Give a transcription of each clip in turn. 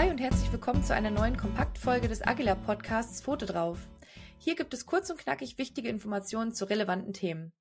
Hi und herzlich willkommen zu einer neuen Kompaktfolge des Agila Podcasts Foto drauf. Hier gibt es kurz und knackig wichtige Informationen zu relevanten Themen.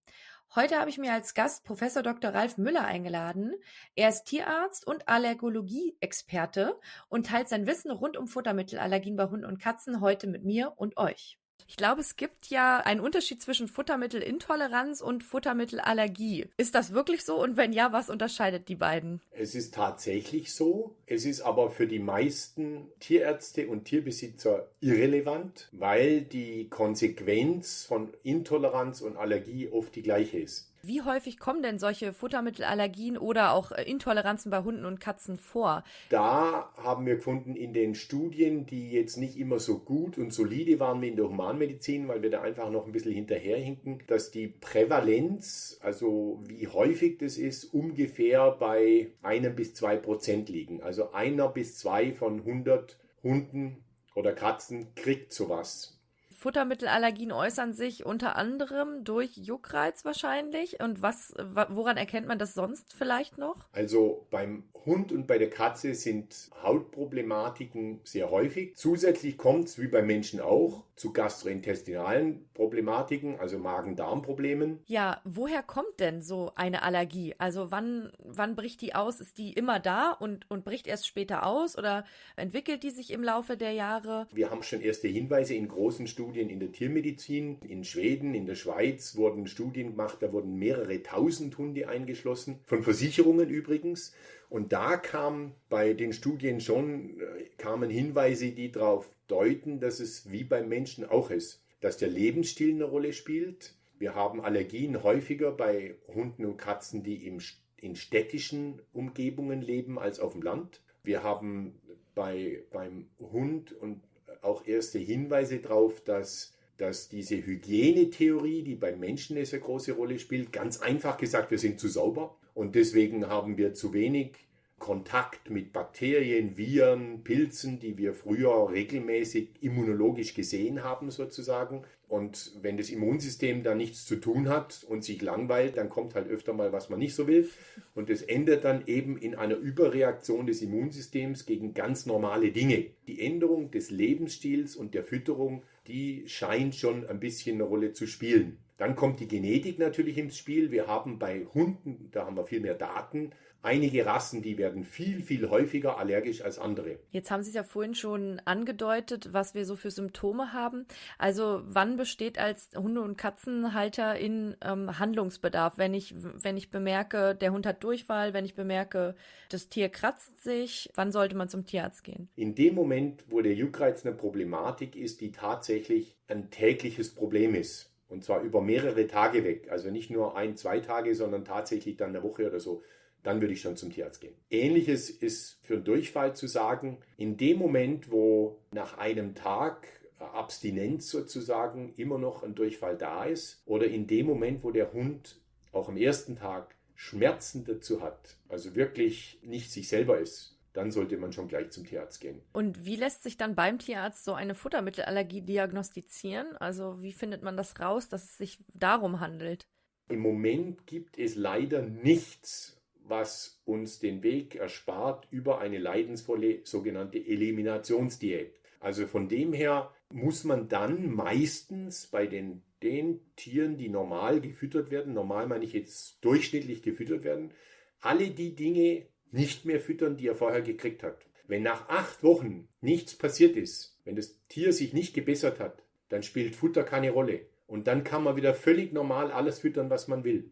Heute habe ich mir als Gast Professor Dr. Ralf Müller eingeladen. Er ist Tierarzt und Allergologie-Experte und teilt sein Wissen rund um Futtermittelallergien bei Hunden und Katzen heute mit mir und euch. Ich glaube, es gibt ja einen Unterschied zwischen Futtermittelintoleranz und Futtermittelallergie. Ist das wirklich so? Und wenn ja, was unterscheidet die beiden? Es ist tatsächlich so. Es ist aber für die meisten Tierärzte und Tierbesitzer irrelevant, weil die Konsequenz von Intoleranz und Allergie oft die gleiche ist. Wie häufig kommen denn solche Futtermittelallergien oder auch äh, Intoleranzen bei Hunden und Katzen vor? Da haben wir gefunden in den Studien, die jetzt nicht immer so gut und solide waren wie in der Humanmedizin, weil wir da einfach noch ein bisschen hinterherhinken, dass die Prävalenz, also wie häufig das ist, ungefähr bei einem bis zwei Prozent liegen. Also einer bis zwei von 100 Hunden oder Katzen kriegt sowas. Futtermittelallergien äußern sich unter anderem durch Juckreiz wahrscheinlich. Und was, woran erkennt man das sonst vielleicht noch? Also beim Hund und bei der Katze sind Hautproblematiken sehr häufig. Zusätzlich kommt es, wie beim Menschen auch, zu gastrointestinalen Problematiken, also Magen-Darm-Problemen. Ja, woher kommt denn so eine Allergie? Also wann, wann bricht die aus? Ist die immer da und, und bricht erst später aus oder entwickelt die sich im Laufe der Jahre? Wir haben schon erste Hinweise in großen Studien in der Tiermedizin. In Schweden, in der Schweiz wurden Studien gemacht, da wurden mehrere tausend Hunde eingeschlossen, von Versicherungen übrigens. Und da kam bei den Studien schon, äh, kamen Hinweise, die darauf deuten, dass es wie beim Menschen auch ist, dass der Lebensstil eine Rolle spielt. Wir haben Allergien häufiger bei Hunden und Katzen, die im, in städtischen Umgebungen leben, als auf dem Land. Wir haben bei, beim Hund und auch erste Hinweise darauf, dass, dass diese Hygienetheorie, die beim Menschen eine sehr große Rolle spielt, ganz einfach gesagt, wir sind zu sauber. Und deswegen haben wir zu wenig Kontakt mit Bakterien, Viren, Pilzen, die wir früher regelmäßig immunologisch gesehen haben sozusagen. Und wenn das Immunsystem da nichts zu tun hat und sich langweilt, dann kommt halt öfter mal, was man nicht so will. Und das endet dann eben in einer Überreaktion des Immunsystems gegen ganz normale Dinge. Die Änderung des Lebensstils und der Fütterung, die scheint schon ein bisschen eine Rolle zu spielen. Dann kommt die Genetik natürlich ins Spiel. Wir haben bei Hunden, da haben wir viel mehr Daten, einige Rassen, die werden viel, viel häufiger allergisch als andere. Jetzt haben Sie es ja vorhin schon angedeutet, was wir so für Symptome haben. Also wann besteht als Hunde- und Katzenhalter in ähm, Handlungsbedarf, wenn ich, wenn ich bemerke, der Hund hat Durchfall, wenn ich bemerke, das Tier kratzt sich, wann sollte man zum Tierarzt gehen? In dem Moment, wo der Juckreiz eine Problematik ist, die tatsächlich ein tägliches Problem ist. Und zwar über mehrere Tage weg. Also nicht nur ein, zwei Tage, sondern tatsächlich dann eine Woche oder so. Dann würde ich schon zum Tierarzt gehen. Ähnliches ist für einen Durchfall zu sagen. In dem Moment, wo nach einem Tag äh, Abstinenz sozusagen immer noch ein Durchfall da ist oder in dem Moment, wo der Hund auch am ersten Tag Schmerzen dazu hat, also wirklich nicht sich selber ist, dann sollte man schon gleich zum Tierarzt gehen. Und wie lässt sich dann beim Tierarzt so eine Futtermittelallergie diagnostizieren? Also wie findet man das raus, dass es sich darum handelt? Im Moment gibt es leider nichts, was uns den Weg erspart über eine leidensvolle sogenannte Eliminationsdiät. Also von dem her muss man dann meistens bei den, den Tieren, die normal gefüttert werden, normal meine ich jetzt durchschnittlich gefüttert werden, alle die Dinge nicht mehr füttern, die er vorher gekriegt hat. Wenn nach acht Wochen nichts passiert ist, wenn das Tier sich nicht gebessert hat, dann spielt Futter keine Rolle. Und dann kann man wieder völlig normal alles füttern, was man will.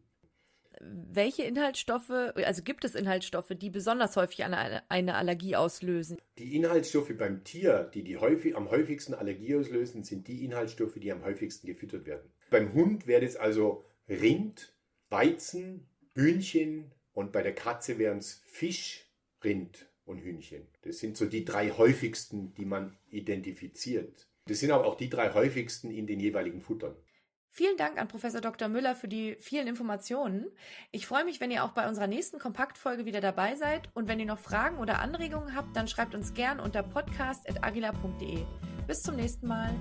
Welche Inhaltsstoffe, also gibt es Inhaltsstoffe, die besonders häufig eine, eine Allergie auslösen? Die Inhaltsstoffe beim Tier, die, die häufig, am häufigsten Allergie auslösen, sind die Inhaltsstoffe, die am häufigsten gefüttert werden. Beim Hund wäre es also Rind, Weizen, Hühnchen, und bei der Katze wären es Fisch, Rind und Hühnchen. Das sind so die drei häufigsten, die man identifiziert. Das sind aber auch die drei häufigsten in den jeweiligen Futtern. Vielen Dank an Professor Dr. Müller für die vielen Informationen. Ich freue mich, wenn ihr auch bei unserer nächsten Kompaktfolge wieder dabei seid. Und wenn ihr noch Fragen oder Anregungen habt, dann schreibt uns gern unter podcast.agila.de. Bis zum nächsten Mal.